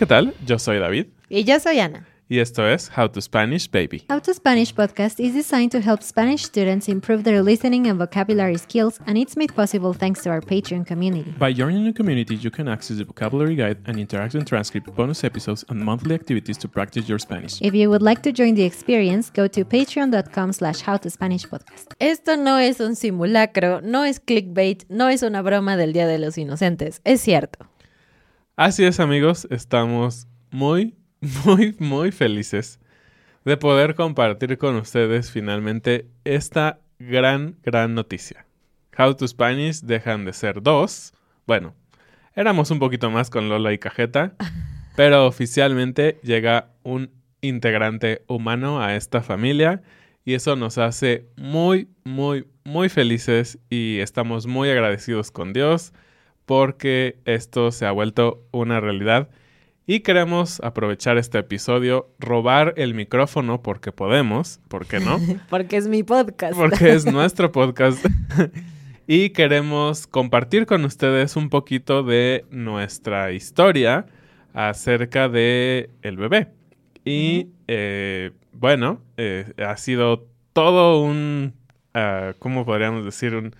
¿Qué tal? Yo soy David Y yo soy Ana. y esto es How to Spanish Baby. How to Spanish podcast is designed to help Spanish students improve their listening and vocabulary skills, and it's made possible thanks to our Patreon community. By joining the community, you can access the vocabulary guide and interactive transcript, bonus episodes, and monthly activities to practice your Spanish. If you would like to join the experience, go to patreon.com slash howtospanishpodcast. Esto no es un simulacro, no es clickbait, no es una broma del Día de los Inocentes, es cierto. Así es, amigos, estamos muy, muy, muy felices de poder compartir con ustedes finalmente esta gran, gran noticia. How to Spanish dejan de ser dos. Bueno, éramos un poquito más con Lola y Cajeta, pero oficialmente llega un integrante humano a esta familia y eso nos hace muy, muy, muy felices y estamos muy agradecidos con Dios porque esto se ha vuelto una realidad y queremos aprovechar este episodio, robar el micrófono porque podemos, ¿por qué no? Porque es mi podcast. porque es nuestro podcast. y queremos compartir con ustedes un poquito de nuestra historia acerca de el bebé. Y eh, bueno, eh, ha sido todo un, ah, ¿cómo podríamos decir? Un,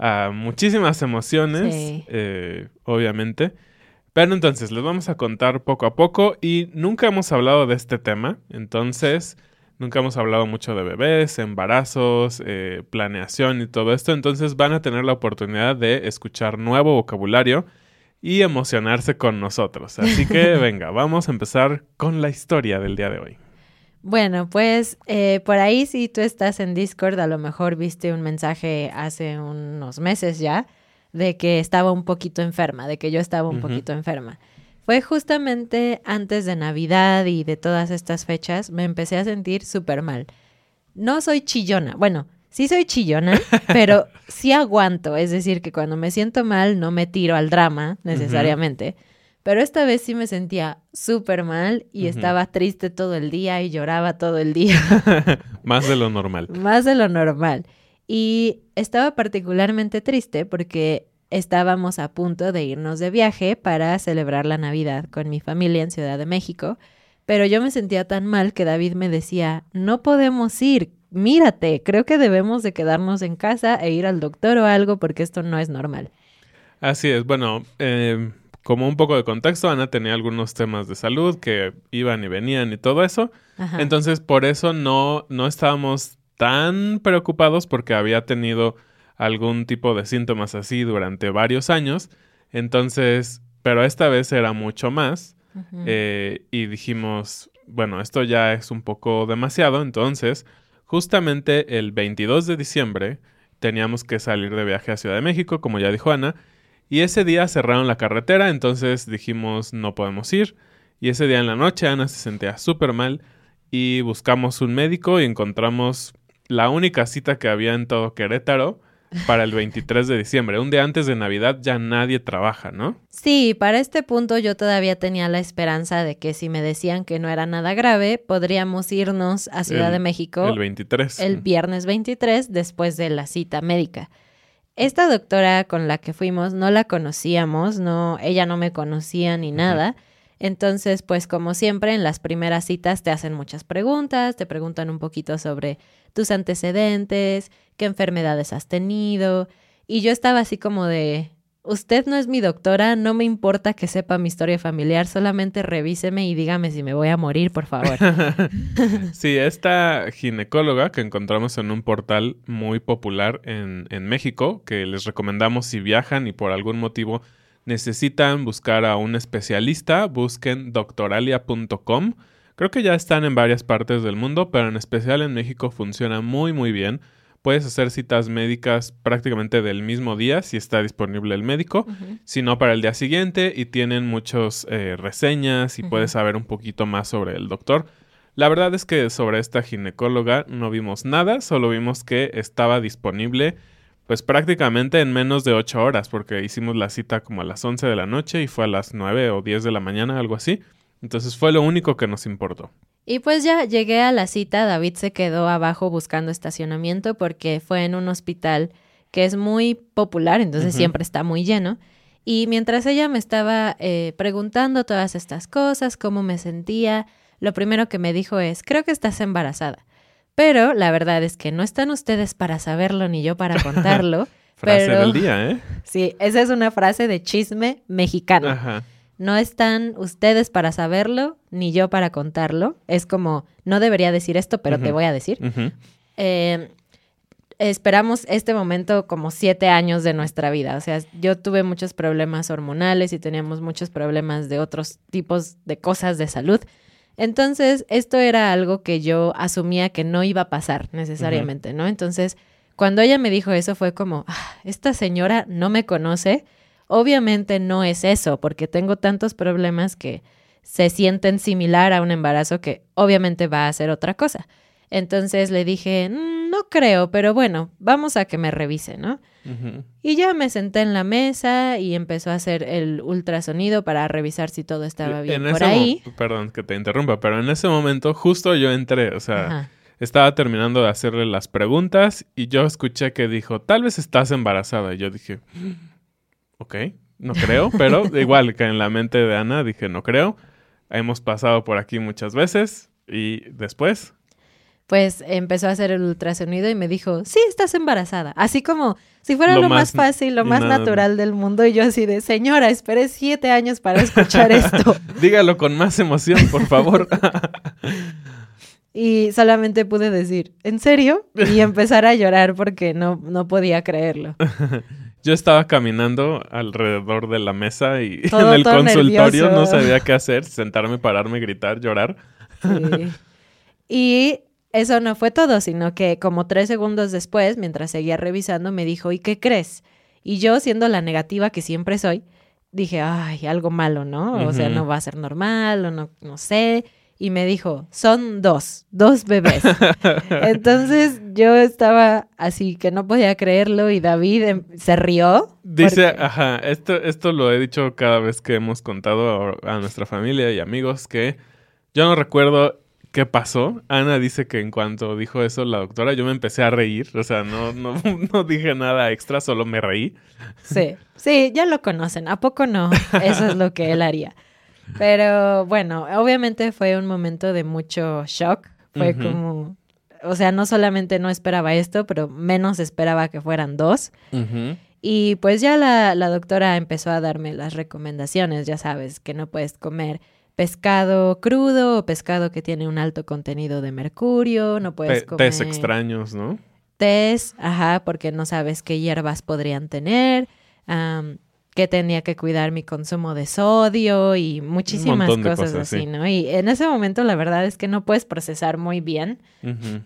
ah, muchísimas emociones, Sí. eh, obviamente. Pero entonces les vamos a contar poco a poco y nunca hemos hablado de este tema, entonces nunca hemos hablado mucho de bebés, embarazos, eh, planeación y todo esto, entonces van a tener la oportunidad de escuchar nuevo vocabulario y emocionarse con nosotros. Así que venga, vamos a empezar con la historia del día de hoy. Bueno, pues eh, por ahí si tú estás en Discord, a lo mejor viste un mensaje hace unos meses ya de que estaba un poquito enferma, de que yo estaba un poquito enferma. Fue justamente antes de Navidad y de todas estas fechas, me empecé a sentir súper mal. No soy chillona, bueno, sí soy chillona, pero sí aguanto, es decir, que cuando me siento mal no me tiro al drama necesariamente. Pero esta vez sí me sentía súper mal y estaba triste todo el día y lloraba todo el día, Más de lo normal. más de lo normal. Y estaba particularmente triste porque estábamos a punto de irnos de viaje para celebrar la Navidad con mi familia en Ciudad de México, pero yo me sentía tan mal que David me decía, no podemos ir, mírate, creo que debemos de quedarnos en casa e ir al doctor o algo porque esto no es normal. Así es, bueno, eh, como un poco de contexto, Ana tenía algunos temas de salud que iban y venían y todo eso. Ajá. Entonces, por eso no, no estábamos tan preocupados porque había tenido algún tipo de síntomas así durante varios años. Entonces, pero esta vez era mucho más. Eh, y dijimos, bueno, esto ya es un poco demasiado. Entonces, justamente el 22 de diciembre, teníamos que salir de viaje a Ciudad de México, como ya dijo Ana, y ese día cerraron la carretera, entonces dijimos no podemos ir. Y ese día en la noche Ana se sentía súper mal y buscamos un médico y encontramos la única cita que había en todo Querétaro para el 23 de diciembre. Un día antes de Navidad ya nadie trabaja, ¿no? Sí, para este punto yo todavía tenía la esperanza de que si me decían que no era nada grave, podríamos irnos a Ciudad El- de México El 23. el viernes 23 después de la cita médica. Esta doctora con la que fuimos no la conocíamos, no, ella no me conocía ni nada. Entonces, pues como siempre, en las primeras citas te hacen muchas preguntas, te preguntan un poquito sobre tus antecedentes, qué enfermedades has tenido. Y yo estaba así como de, usted no es mi doctora, no me importa que sepa mi historia familiar, solamente revíseme y dígame si me voy a morir, por favor. Sí, esta ginecóloga que encontramos en un portal muy popular en, en México, que les recomendamos si viajan y por algún motivo necesitan buscar a un especialista, busquen doctoralia.com. Creo que ya están en varias partes del mundo, pero en especial en México funciona muy muy bien. Puedes hacer citas médicas prácticamente del mismo día si está disponible el médico, sino para el día siguiente y tienen muchas reseñas y puedes saber un poquito más sobre el doctor. La verdad es que sobre esta ginecóloga no vimos nada, solo vimos que estaba disponible pues prácticamente en menos de 8 horas, porque hicimos la cita como a las 11 de la noche y fue a las 9 o 10 de la mañana, algo así. Entonces fue lo único que nos importó. Y pues ya llegué a la cita, David se quedó abajo buscando estacionamiento porque fue en un hospital que es muy popular, entonces Ujú. siempre está muy lleno. Y mientras ella me estaba eh, preguntando todas estas cosas, cómo me sentía, lo primero que me dijo es, creo que estás embarazada. Pero la verdad es que no están ustedes para saberlo ni yo para contarlo. Frase pero del día, ¿eh? sí, esa es una frase de chisme mexicano. Ajá. No están ustedes para saberlo, ni yo para contarlo. Es como, no debería decir esto, pero te voy a decir. Eh, esperamos este momento como siete años de nuestra vida. O sea, yo tuve muchos problemas hormonales y teníamos muchos problemas de otros tipos de cosas de salud. Entonces, esto era algo que yo asumía que no iba a pasar necesariamente, ¿no? Entonces, cuando ella me dijo eso fue como, "Ah, esta señora no me conoce. Obviamente no es eso, porque tengo tantos problemas que se sienten similar a un embarazo que obviamente va a ser otra cosa. Entonces le dije, "Mm, no creo, pero bueno, vamos a que me revise, ¿no? Y ya me senté en la mesa y empezó a hacer el ultrasonido para revisar si todo estaba bien En por ahí. Perdón que te interrumpa, pero en ese momento justo yo entré, o sea, Ajá. estaba terminando de hacerle las preguntas y yo escuché que dijo, tal vez estás embarazada. Y yo dije, ok, no creo, pero igual que en la mente de Ana dije, no creo. Hemos pasado por aquí muchas veces y después, Pues empezó a hacer el ultrasonido y me dijo, sí, estás embarazada. Así como si fuera Lo lo, más más- fácil, lo más nada- natural del mundo. Y yo así de, señora, esperé siete años para escuchar esto. dígalo con más emoción, por favor. Y solamente pude decir, ¿en serio? Y empezar a llorar porque no, no podía creerlo. Yo estaba caminando alrededor de la mesa y Todo- en el consultorio no sabía qué hacer, sentarme, pararme, gritar, llorar. Sí. Y eso no fue todo, sino que como tres segundos después, mientras seguía revisando, me dijo, ¿y qué crees? Y yo, siendo la negativa que siempre soy, dije, ay, algo malo, ¿no? O sea, no va a ser normal o no, no sé. Y me dijo, son dos, dos bebés. Entonces yo estaba así que no podía creerlo y David em, se rió. Dice, porque- ajá, esto, esto lo he dicho cada vez que hemos contado a, a nuestra familia y amigos que yo no recuerdo qué pasó. Ana dice que en cuanto dijo eso la doctora, yo me empecé a reír. O sea, no, no, no dije nada extra, solo me reí. Sí, sí, ya lo conocen. ¿A poco no? Eso es lo que él haría. Pero bueno, obviamente fue un momento de mucho shock. Fue como, o sea, no solamente no esperaba esto, pero menos esperaba que fueran dos. Y pues ya la, la doctora empezó a darme las recomendaciones, ya sabes, que no puedes comer pescado crudo o pescado que tiene un alto contenido de mercurio, no puedes comer Tés extraños, ¿no? tés, ajá, porque no sabes qué hierbas podrían tener. Que tenía que cuidar mi consumo de sodio y muchísimas cosas, cosas, así, sí. ¿no? Y en ese momento la verdad es que no puedes procesar muy bien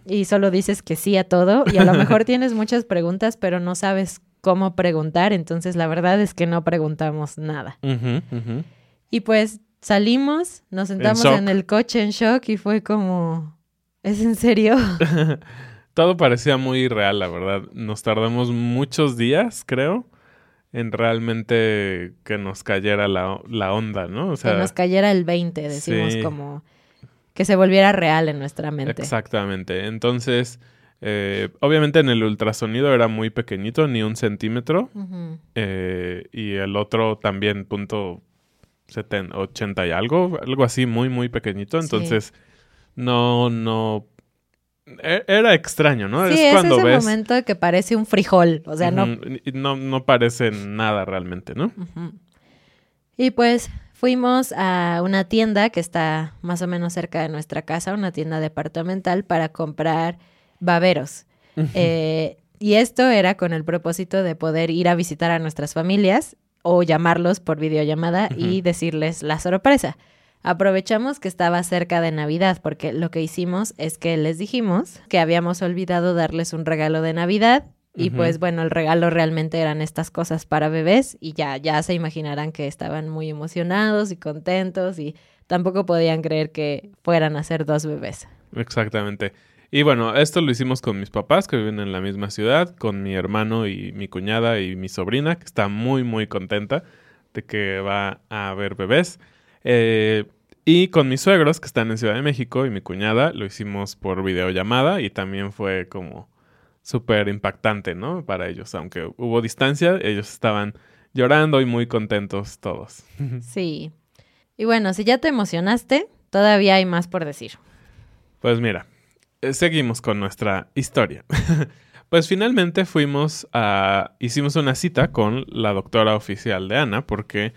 y solo dices que sí a todo y a lo mejor tienes muchas preguntas pero no sabes cómo preguntar, entonces la verdad es que no preguntamos nada. Y pues salimos, nos sentamos shock. en el coche en shock y fue como, ¿es en serio? Todo parecía muy real, la verdad. Nos tardamos muchos días, creo, en realmente que nos cayera la, la onda, ¿no? O que nos cayera el 20, decimos sí. como que se volviera real en nuestra mente. Exactamente. Entonces, eh, obviamente en el ultrasonido era muy pequeñito, ni un centímetro. Eh, y el otro también punto seten- 80 y algo, algo así muy, muy pequeñito. Sí. Entonces, no, no... e- Era extraño, ¿no? Sí, es es cuando ese ves... momento que parece un frijol, o sea, no... No, no parece nada realmente, ¿no? Y pues fuimos a una tienda que está más o menos cerca de nuestra casa, una tienda departamental, para comprar baberos. Eh, y esto era con el propósito de poder ir a visitar a nuestras familias o llamarlos por videollamada y decirles la sorpresa. Aprovechamos que estaba cerca de Navidad porque lo que hicimos es que les dijimos que habíamos olvidado darles un regalo de Navidad y pues bueno, el regalo realmente eran estas cosas para bebés y ya ya se imaginarán que estaban muy emocionados y contentos y tampoco podían creer que fueran a ser dos bebés. Exactamente. Y bueno, esto lo hicimos con mis papás que viven en la misma ciudad, con mi hermano y mi cuñada y mi sobrina, que está muy, muy contenta de que va a haber bebés. Eh, y con mis suegros, que están en Ciudad de México, y mi cuñada, lo hicimos por videollamada y también fue como súper impactante, ¿no? Para ellos, aunque hubo distancia, ellos estaban llorando y muy contentos todos. Sí. Y bueno, si ya te emocionaste, todavía hay más por decir. Pues mira, eh, seguimos con nuestra historia. pues finalmente fuimos a... Hicimos una cita con la doctora oficial de Ana porque,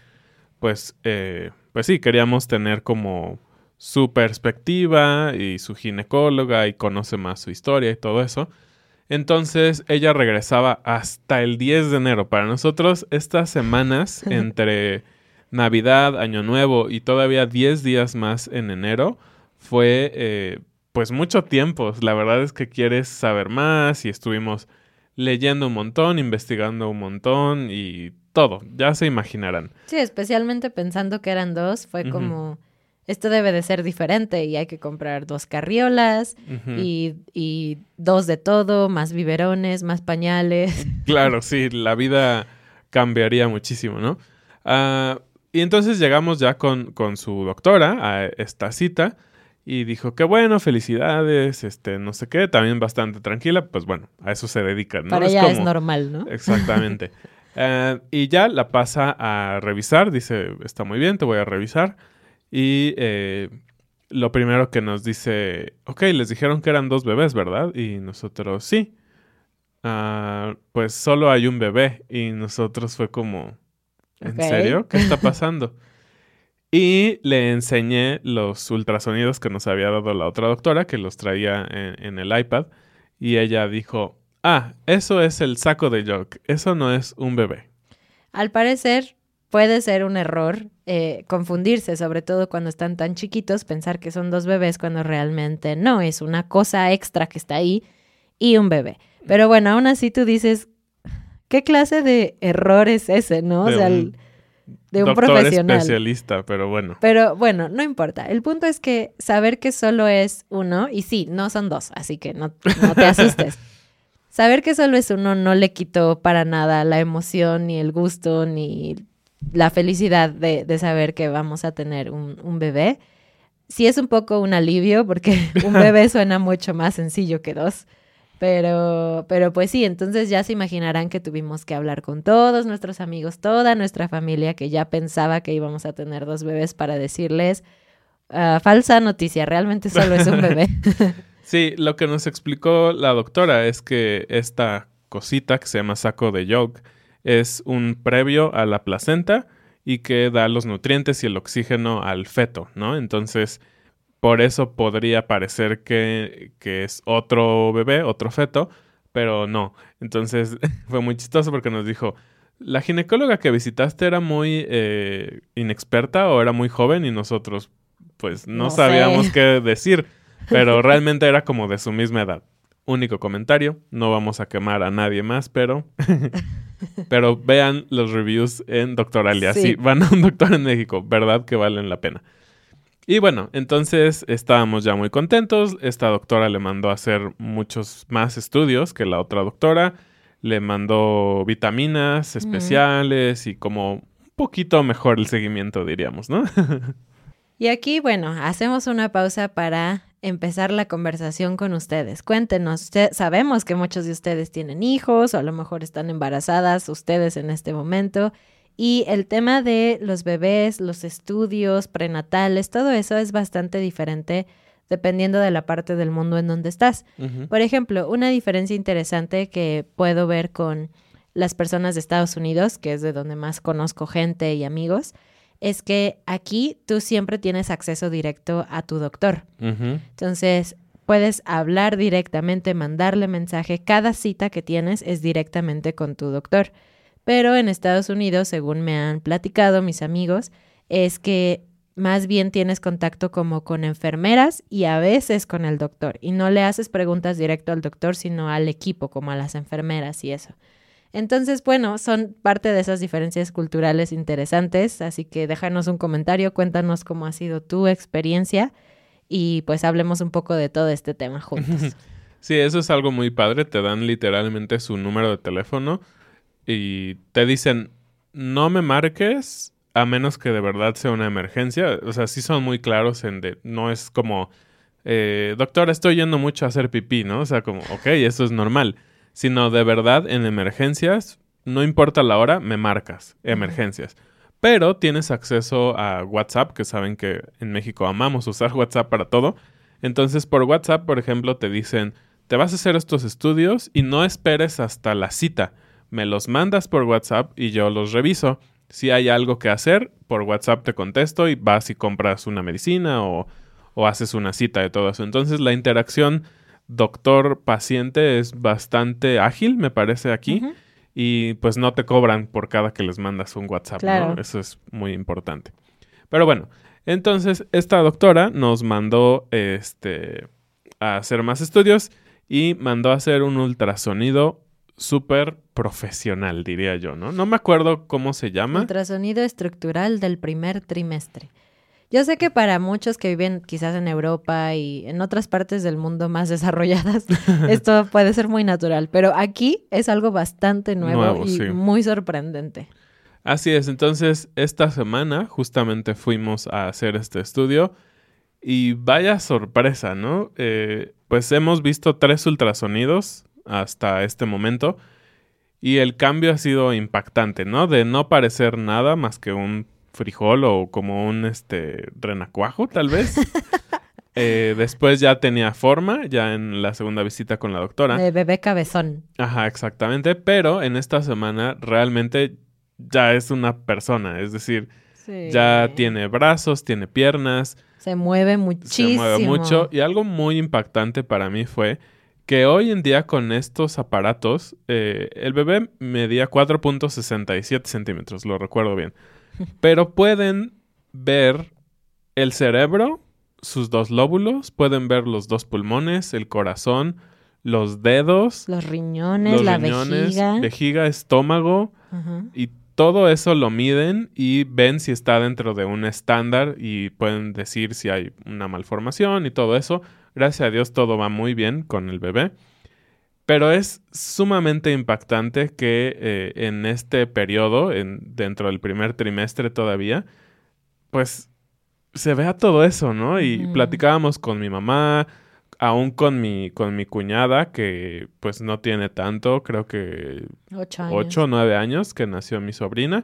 pues, eh, pues sí, queríamos tener como su perspectiva y su ginecóloga y conoce más su historia y todo eso. Entonces ella regresaba hasta el 10 de enero. Para nosotros estas semanas entre Navidad, Año Nuevo y todavía 10 días más en enero fue eh, pues mucho tiempo. La verdad es que quieres saber más y estuvimos leyendo un montón, investigando un montón y todo. Ya se imaginarán. Sí, especialmente pensando que eran dos, fue como, esto debe de ser diferente y hay que comprar dos carriolas y, y dos de todo, más biberones, más pañales. Claro, sí, la vida cambiaría muchísimo, ¿no? Ah, y entonces llegamos ya con, con su doctora a esta cita y dijo que bueno, felicidades, este, no sé qué, también bastante tranquila, pues bueno, a eso se dedican, ¿no? Para ella es normal, ¿no? Exactamente. Eh, y ya la pasa a revisar, dice, está muy bien, te voy a revisar. Y eh, lo primero que nos dice, ok, les dijeron que eran dos bebés, ¿verdad? Y nosotros, sí. Ah, pues solo hay un bebé. Y nosotros fue como, ¿en serio? ¿Qué está pasando? y le enseñé los ultrasonidos que nos había dado la otra doctora, que los traía en, en el iPad. Y ella dijo, ah, eso es el saco de Jock, eso no es un bebé. Al parecer puede ser un error eh, confundirse, sobre todo cuando están tan chiquitos, pensar que son dos bebés cuando realmente no, es una cosa extra que está ahí y un bebé. Pero bueno, aún así tú dices, ¿qué clase de error es ese, no? O De sea, un el- de un Doctor profesional. especialista, pero bueno. Pero bueno, no importa. El punto es que saber que solo es uno, y sí, no son dos, así que no, no te asustes. Saber que solo es uno no le quitó para nada la emoción, ni el gusto, ni la felicidad de, de saber que vamos a tener un, un bebé. Sí es un poco un alivio porque un bebé suena mucho más sencillo que dos. Pero, pero pues sí, entonces ya se imaginarán que tuvimos que hablar con todos nuestros amigos, toda nuestra familia que ya pensaba que íbamos a tener dos bebés para decirles, "Ah, falsa noticia, realmente solo es un bebé. Sí, lo que nos explicó la doctora es que esta cosita que se llama saco de yolk es un previo a la placenta y que da los nutrientes y el oxígeno al feto, ¿no? Entonces, por eso podría parecer que, que es otro bebé, otro feto, pero no. Entonces, fue muy chistoso porque nos dijo, ¿la ginecóloga que visitaste era muy eh, inexperta o era muy joven y nosotros pues no, No sabíamos sé. qué decir? Pero realmente era como de su misma edad. Único comentario, no vamos a quemar a nadie más, pero... pero vean los reviews en Doctoralia. Sí. Sí, van a un doctor en México, verdad que valen la pena. Y bueno, entonces estábamos ya muy contentos. Esta doctora le mandó a hacer muchos más estudios que la otra doctora. Le mandó vitaminas especiales y como un poquito mejor el seguimiento, diríamos, ¿no? Y aquí, bueno, hacemos una pausa para empezar la conversación con ustedes. Cuéntenos, usted- sabemos que muchos de ustedes tienen hijos o a lo mejor están embarazadas ustedes en este momento. Y el tema de los bebés, los estudios prenatales, todo eso es bastante diferente dependiendo de la parte del mundo en donde estás. Por ejemplo, una diferencia interesante que puedo ver con las personas de Estados Unidos, que es de donde más conozco gente y amigos, es que aquí tú siempre tienes acceso directo a tu doctor. Entonces, puedes hablar directamente, mandarle mensaje. Cada cita que tienes es directamente con tu doctor. Pero en Estados Unidos, según me han platicado mis amigos, es que más bien tienes contacto como con enfermeras y a veces con el doctor. Y no le haces preguntas directo al doctor, sino al equipo, como a las enfermeras y eso. Entonces, bueno, son parte de esas diferencias culturales interesantes, así que déjanos un comentario, cuéntanos cómo ha sido tu experiencia y pues hablemos un poco de todo este tema juntos. Sí, eso es algo muy padre. Te dan literalmente su número de teléfono y te dicen, no me marques a menos que de verdad sea una emergencia. O sea, sí son muy claros en de, no es como, eh, doctor, estoy yendo mucho a hacer pipí, ¿no? O sea, como, ok, eso es normal. Sino de verdad en emergencias, no importa la hora, me marcas, emergencias. Pero tienes acceso a WhatsApp, que saben que en México amamos usar WhatsApp para todo. Entonces, por WhatsApp, por ejemplo, te dicen, te vas a hacer estos estudios y no esperes hasta la cita. Me los mandas por WhatsApp y yo los reviso. Si hay algo que hacer, por WhatsApp te contesto y vas y compras una medicina o, o haces una cita de todo eso. Entonces, la interacción doctor-paciente es bastante ágil, me parece aquí. Y pues no te cobran por cada que les mandas un WhatsApp, Claro. ¿no? Eso es muy importante. Pero bueno, entonces esta doctora nos mandó este a hacer más estudios y mandó a hacer un ultrasonido súper profesional, diría yo, ¿no? No me acuerdo cómo se llama. Ultrasonido estructural del primer trimestre. Yo sé que para muchos que viven quizás en Europa y en otras partes del mundo más desarrolladas, esto puede ser muy natural, pero aquí es algo bastante nuevo, Nuevo, y sí. muy sorprendente. Así es, entonces esta semana justamente fuimos a hacer este estudio y vaya sorpresa, ¿no? Eh, pues hemos visto tres ultrasonidos hasta este momento y el cambio ha sido impactante, ¿no? De no parecer nada más que un frijol o como un este renacuajo, tal vez. Eh, después ya tenía forma, ya en la segunda visita con la doctora. De bebé cabezón. Ajá, exactamente. Pero en esta semana realmente ya es una persona. Es decir, ya tiene brazos, tiene piernas, Se mueve muchísimo. se mueve mucho. Y algo muy impactante para mí fue que hoy en día con estos aparatos, eh, el bebé medía 4.67 centímetros, lo recuerdo bien. Pero pueden ver el cerebro, sus dos lóbulos, pueden ver los dos pulmones, el corazón, los dedos, Los riñones, los la riñones, vejiga. vejiga, estómago y todo eso lo miden y ven si está dentro de un estándar y pueden decir si hay una malformación y todo eso. Gracias a Dios todo va muy bien con el bebé. Pero es sumamente impactante que eh, en este periodo, en, dentro del primer trimestre todavía, pues se vea todo eso, ¿no? Y platicábamos con mi mamá, aún con mi, con mi cuñada, que pues no tiene tanto, creo que Ocho años. ocho o nueve años que nació mi sobrina,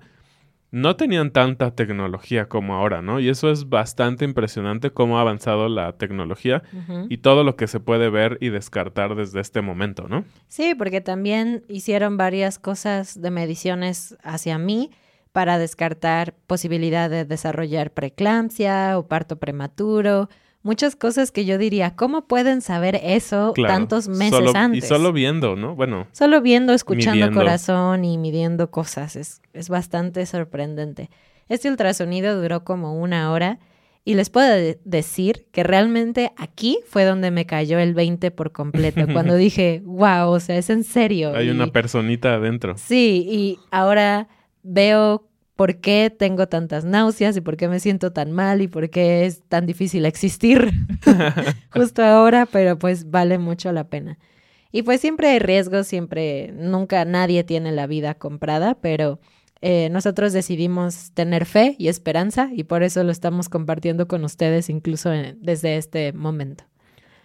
no tenían tanta tecnología como ahora, ¿no? Y eso es bastante impresionante cómo ha avanzado la tecnología y todo lo que se puede ver y descartar desde este momento, ¿no? Sí, porque también hicieron varias cosas de mediciones hacia mí para descartar posibilidad de desarrollar preeclampsia o parto prematuro, muchas cosas que yo diría, ¿cómo pueden saber eso Claro. tantos meses Solo- antes? Y solo viendo, ¿no? Bueno, Solo viendo, escuchando Midiendo. corazón y midiendo cosas. Es, es bastante sorprendente. Este ultrasonido duró como una hora y les puedo de- decir que realmente aquí fue donde me cayó el 20 por completo. cuando dije, wow, o sea, es en serio. hay Y- una personita adentro. Sí, y ahora veo por qué tengo tantas náuseas y por qué me siento tan mal y por qué es tan difícil existir justo ahora, pero pues vale mucho la pena. Y pues siempre hay riesgos, siempre, nunca nadie tiene la vida comprada, pero eh, nosotros decidimos tener fe y esperanza y por eso lo estamos compartiendo con ustedes incluso en- desde este momento.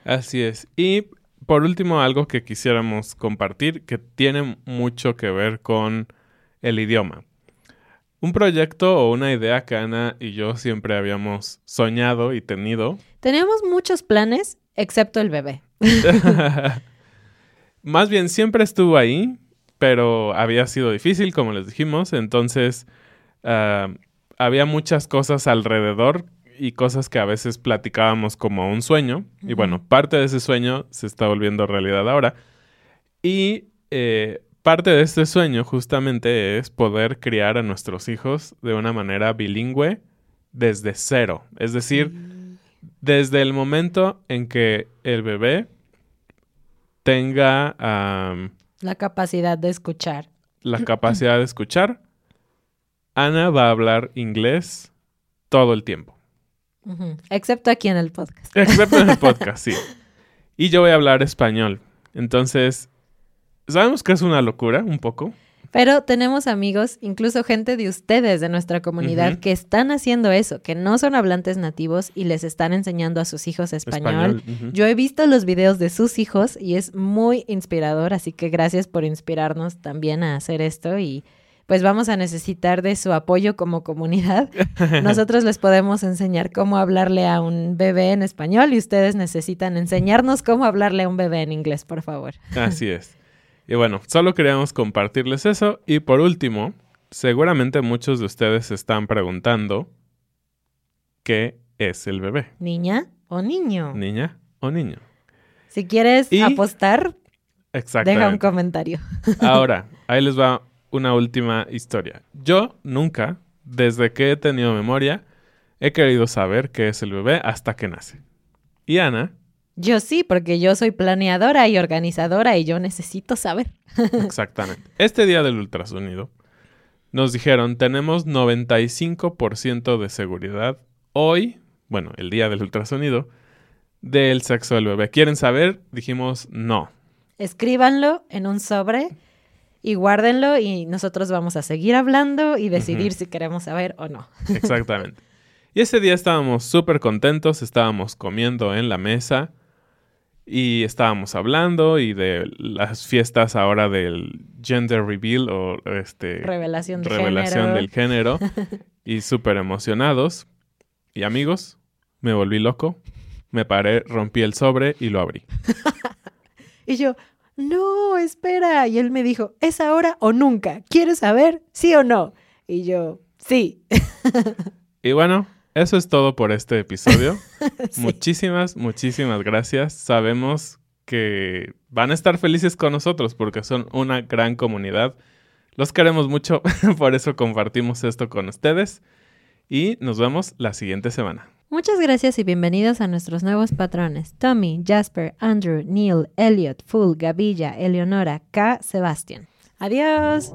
Así es. Y por último, algo que quisiéramos compartir que tiene mucho que ver con el idioma. Un proyecto o una idea que Ana y yo siempre habíamos soñado y tenido. Teníamos muchos planes, excepto el bebé. Más bien siempre estuvo ahí, pero había sido difícil, como les dijimos. Entonces, ah, había muchas cosas alrededor y cosas que a veces platicábamos como un sueño. Y bueno, parte de ese sueño se está volviendo realidad ahora. Y eh, parte de este sueño justamente es poder criar a nuestros hijos de una manera bilingüe desde cero. Es decir, desde el momento en que el bebé tenga La capacidad de escuchar. la capacidad de escuchar, Ana va a hablar inglés todo el tiempo. Excepto aquí en el podcast. Excepto en el podcast, sí. Y yo voy a hablar español. Entonces, sabemos que es una locura, un poco. Pero tenemos amigos, incluso gente de ustedes, de nuestra comunidad, que están haciendo eso, que no son hablantes nativos y les están enseñando a sus hijos español. Yo he visto los videos de sus hijos y es muy inspirador, así que gracias por inspirarnos también a hacer esto y pues vamos a necesitar de su apoyo como comunidad. Nosotros les podemos enseñar cómo hablarle a un bebé en español y ustedes necesitan enseñarnos cómo hablarle a un bebé en inglés, por favor. Así es. Y bueno, solo queríamos compartirles eso. Y por último, seguramente muchos de ustedes se están preguntando qué es el bebé, Niña o niño. niña o niño. Si quieres Y- apostar, deja un comentario. Ahora, ahí les va una última historia. Yo nunca, desde que he tenido memoria, he querido saber qué es el bebé hasta que nace. Y Ana, Yo sí, porque yo soy planeadora y organizadora y yo necesito saber. exactamente. Este día del ultrasonido, nos dijeron, tenemos 95% de seguridad hoy, bueno, el día del ultrasonido, del sexo del bebé. ¿Quieren saber? Dijimos, no. Escríbanlo en un sobre y guárdenlo y nosotros vamos a seguir hablando y decidir si queremos saber o no. Exactamente. Y ese día estábamos súper contentos, estábamos comiendo en la mesa y estábamos hablando y de las fiestas ahora del gender reveal o este Revelación de revelación género. del género y súper emocionados. Y amigos, me volví loco, me paré, rompí el sobre y lo abrí. Y yo, no, espera. Y él me dijo, ¿es ahora o nunca? ¿Quieres saber? ¿Sí o no? Y yo, sí. Y bueno, eso es todo por este episodio. Sí. Muchísimas, muchísimas gracias. Sabemos que van a estar felices con nosotros porque son una gran comunidad. Los queremos mucho, por eso compartimos esto con ustedes. Y nos vemos la siguiente semana. Muchas gracias y bienvenidos a nuestros nuevos patrones. Tommy, Jasper, Andrew, Neil, Elliot, Full, Gavilla, Eleonora, K, Sebastián. Adiós.